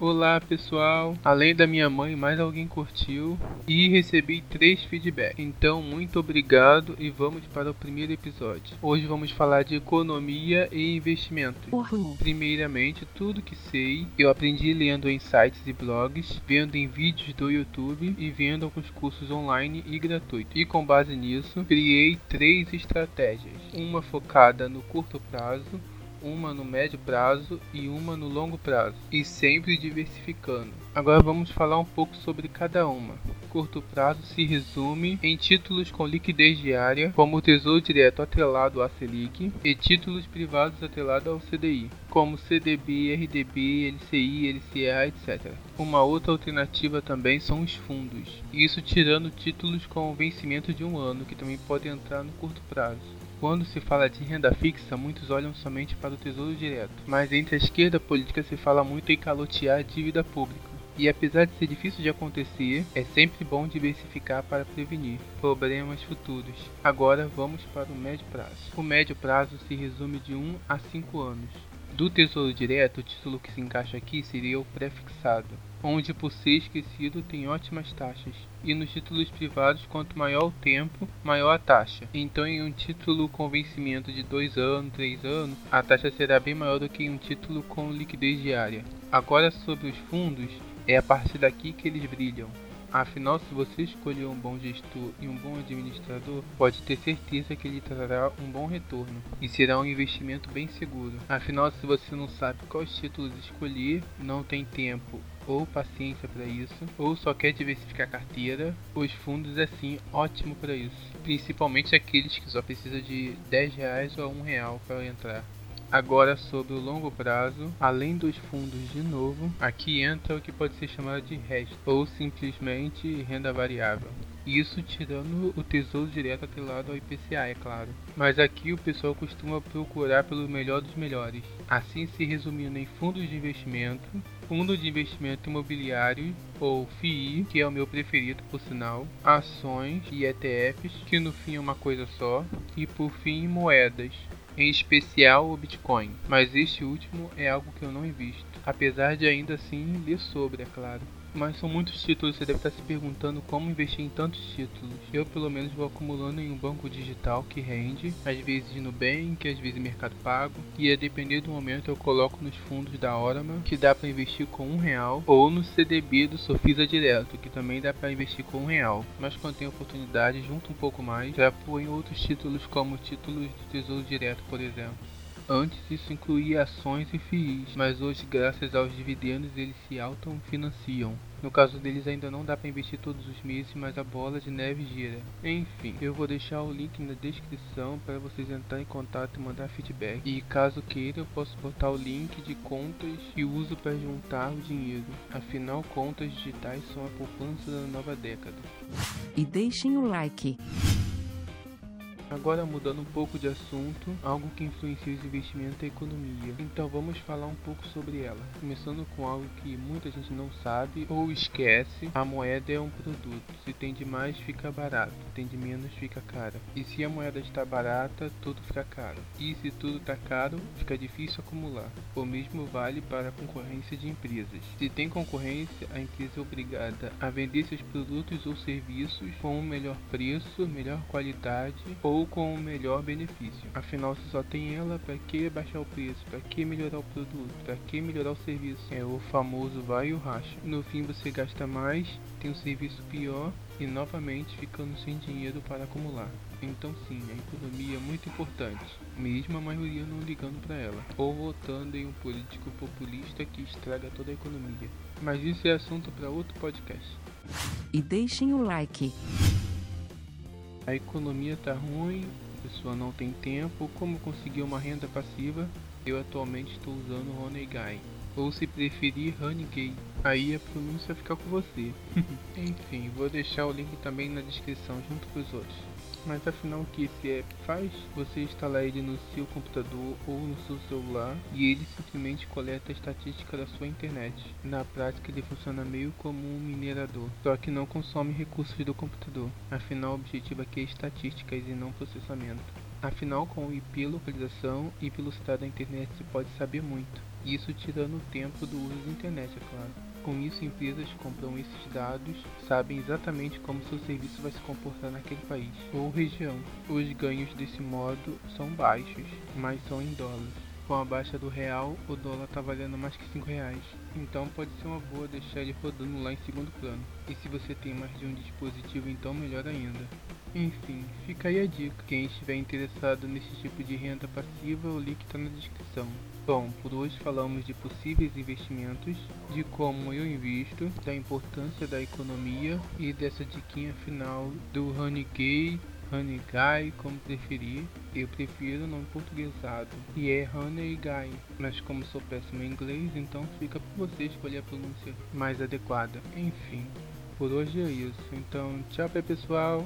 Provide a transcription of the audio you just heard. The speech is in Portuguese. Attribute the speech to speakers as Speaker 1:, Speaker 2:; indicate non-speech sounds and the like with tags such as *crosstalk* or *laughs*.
Speaker 1: Olá pessoal, além da minha mãe, mais alguém curtiu e recebi três feedbacks. Então, muito obrigado e vamos para o primeiro episódio. Hoje vamos falar de economia e investimentos.
Speaker 2: Uhul.
Speaker 1: Primeiramente, tudo que sei eu aprendi lendo em sites e blogs, vendo em vídeos do YouTube e vendo alguns cursos online e gratuitos. E com base nisso, criei três estratégias: uma focada no curto prazo, uma no médio prazo e uma no longo prazo, e sempre diversificando. Agora vamos falar um pouco sobre cada uma. Curto prazo se resume em títulos com liquidez diária, como o Tesouro Direto atrelado à Selic, e títulos privados atrelados ao CDI, como CDB, RDB, LCI, LCA, etc. Uma outra alternativa também são os fundos, isso tirando títulos com vencimento de um ano, que também podem entrar no curto prazo. Quando se fala de renda fixa, muitos olham somente para o tesouro direto, mas entre a esquerda política se fala muito em calotear a dívida pública. E apesar de ser difícil de acontecer, é sempre bom diversificar para prevenir problemas futuros. Agora vamos para o médio prazo. O médio prazo se resume de 1 a 5 anos. Do Tesouro Direto, o título que se encaixa aqui seria o prefixado, onde por ser esquecido tem ótimas taxas. E nos títulos privados, quanto maior o tempo, maior a taxa. Então, em um título com vencimento de 2 anos, 3 anos, a taxa será bem maior do que em um título com liquidez diária. Agora, sobre os fundos, é a partir daqui que eles brilham. Afinal, se você escolher um bom gestor e um bom administrador, pode ter certeza que ele trará um bom retorno e será um investimento bem seguro. Afinal, se você não sabe quais títulos escolher, não tem tempo ou paciência para isso, ou só quer diversificar a carteira, os fundos é sim ótimo para isso. Principalmente aqueles que só precisam de 10 reais ou 1 real para entrar. Agora sobre o longo prazo, além dos fundos de novo, aqui entra o que pode ser chamado de resto ou simplesmente renda variável. Isso tirando o tesouro direto atrelado ao IPCA, é claro. Mas aqui o pessoal costuma procurar pelo melhor dos melhores. Assim se resumindo em fundos de investimento, fundo de investimento imobiliário ou FII, que é o meu preferido por sinal, ações e ETFs, que no fim é uma coisa só, e por fim moedas, em especial o Bitcoin, mas este último é algo que eu não invisto, apesar de ainda assim ler sobre, é claro. Mas são muitos títulos, você deve estar se perguntando como investir em tantos títulos. Eu, pelo menos, vou acumulando em um banco digital que rende, às vezes no Nubank, às vezes Mercado Pago, e a depender do momento eu coloco nos fundos da Orama, que dá para investir com um real, ou no CDB do Sofisa Direto, que também dá para investir com um real. Mas quando tem oportunidade, junto um pouco mais, já põe outros títulos como títulos do Tesouro Direto, por exemplo. Antes isso incluía ações e FIIs, mas hoje graças aos dividendos eles se autofinanciam. No caso deles ainda não dá para investir todos os meses, mas a bola de neve gira. Enfim, eu vou deixar o link na descrição para vocês entrarem em contato e mandar feedback. E caso queira, eu posso botar o link de contas que uso para juntar o dinheiro. Afinal, contas digitais são a poupança da nova década.
Speaker 2: E deixem o like.
Speaker 1: Agora mudando um pouco de assunto, algo que influencia os investimentos é a economia. Então vamos falar um pouco sobre ela. Começando com algo que muita gente não sabe ou esquece, a moeda é um produto. Se tem de mais, fica barato. Tem de menos, fica cara. E se a moeda está barata, tudo fica caro. E se tudo está caro, fica difícil acumular. O mesmo vale para a concorrência de empresas. Se tem concorrência, a empresa é obrigada a vender seus produtos ou serviços com um melhor preço, melhor qualidade ou com o melhor benefício. Afinal, se só tem ela, para que baixar o preço? Para que melhorar o produto? Para que melhorar o serviço? É o famoso vai e o racha. No fim, você gasta mais, tem um serviço pior e novamente ficando sem dinheiro para acumular. Então sim, a economia é muito importante, mesmo a maioria não ligando para ela, ou votando em um político populista que estraga toda a economia. Mas isso é assunto para outro podcast.
Speaker 2: E deixem o like
Speaker 1: a economia está ruim, a pessoa não tem tempo, como conseguir uma renda passiva? Eu atualmente estou usando Honegai. Ou se preferir Honeygay, aí a pronúncia vai ficar com você. *laughs* Enfim, vou deixar o link também na descrição junto com os outros. Mas afinal o que esse app faz? Você instala ele no seu computador ou no seu celular e ele simplesmente coleta a estatística da sua internet. Na prática ele funciona meio como um minerador, só que não consome recursos do computador. Afinal o objetivo aqui é estatísticas e não processamento. Afinal, com IP localização e velocidade da internet se pode saber muito. Isso tirando o tempo do uso da internet, é claro. Com isso, empresas compram esses dados, sabem exatamente como seu serviço vai se comportar naquele país ou região. Os ganhos desse modo são baixos, mas são em dólares. Com a baixa do real, o dólar está valendo mais que 5 reais. Então pode ser uma boa deixar ele rodando lá em segundo plano. E se você tem mais de um dispositivo, então melhor ainda. Enfim, fica aí a dica. Quem estiver interessado nesse tipo de renda passiva, o link está na descrição. Bom, por hoje falamos de possíveis investimentos, de como eu invisto, da importância da economia e dessa diquinha final do Honey Gay Honey Guy, como preferir. Eu prefiro o nome portuguesado. E é Honey Guy. Mas como sou péssimo em inglês, então fica por você escolher a pronúncia mais adequada. Enfim, por hoje é isso. Então, tchau pessoal.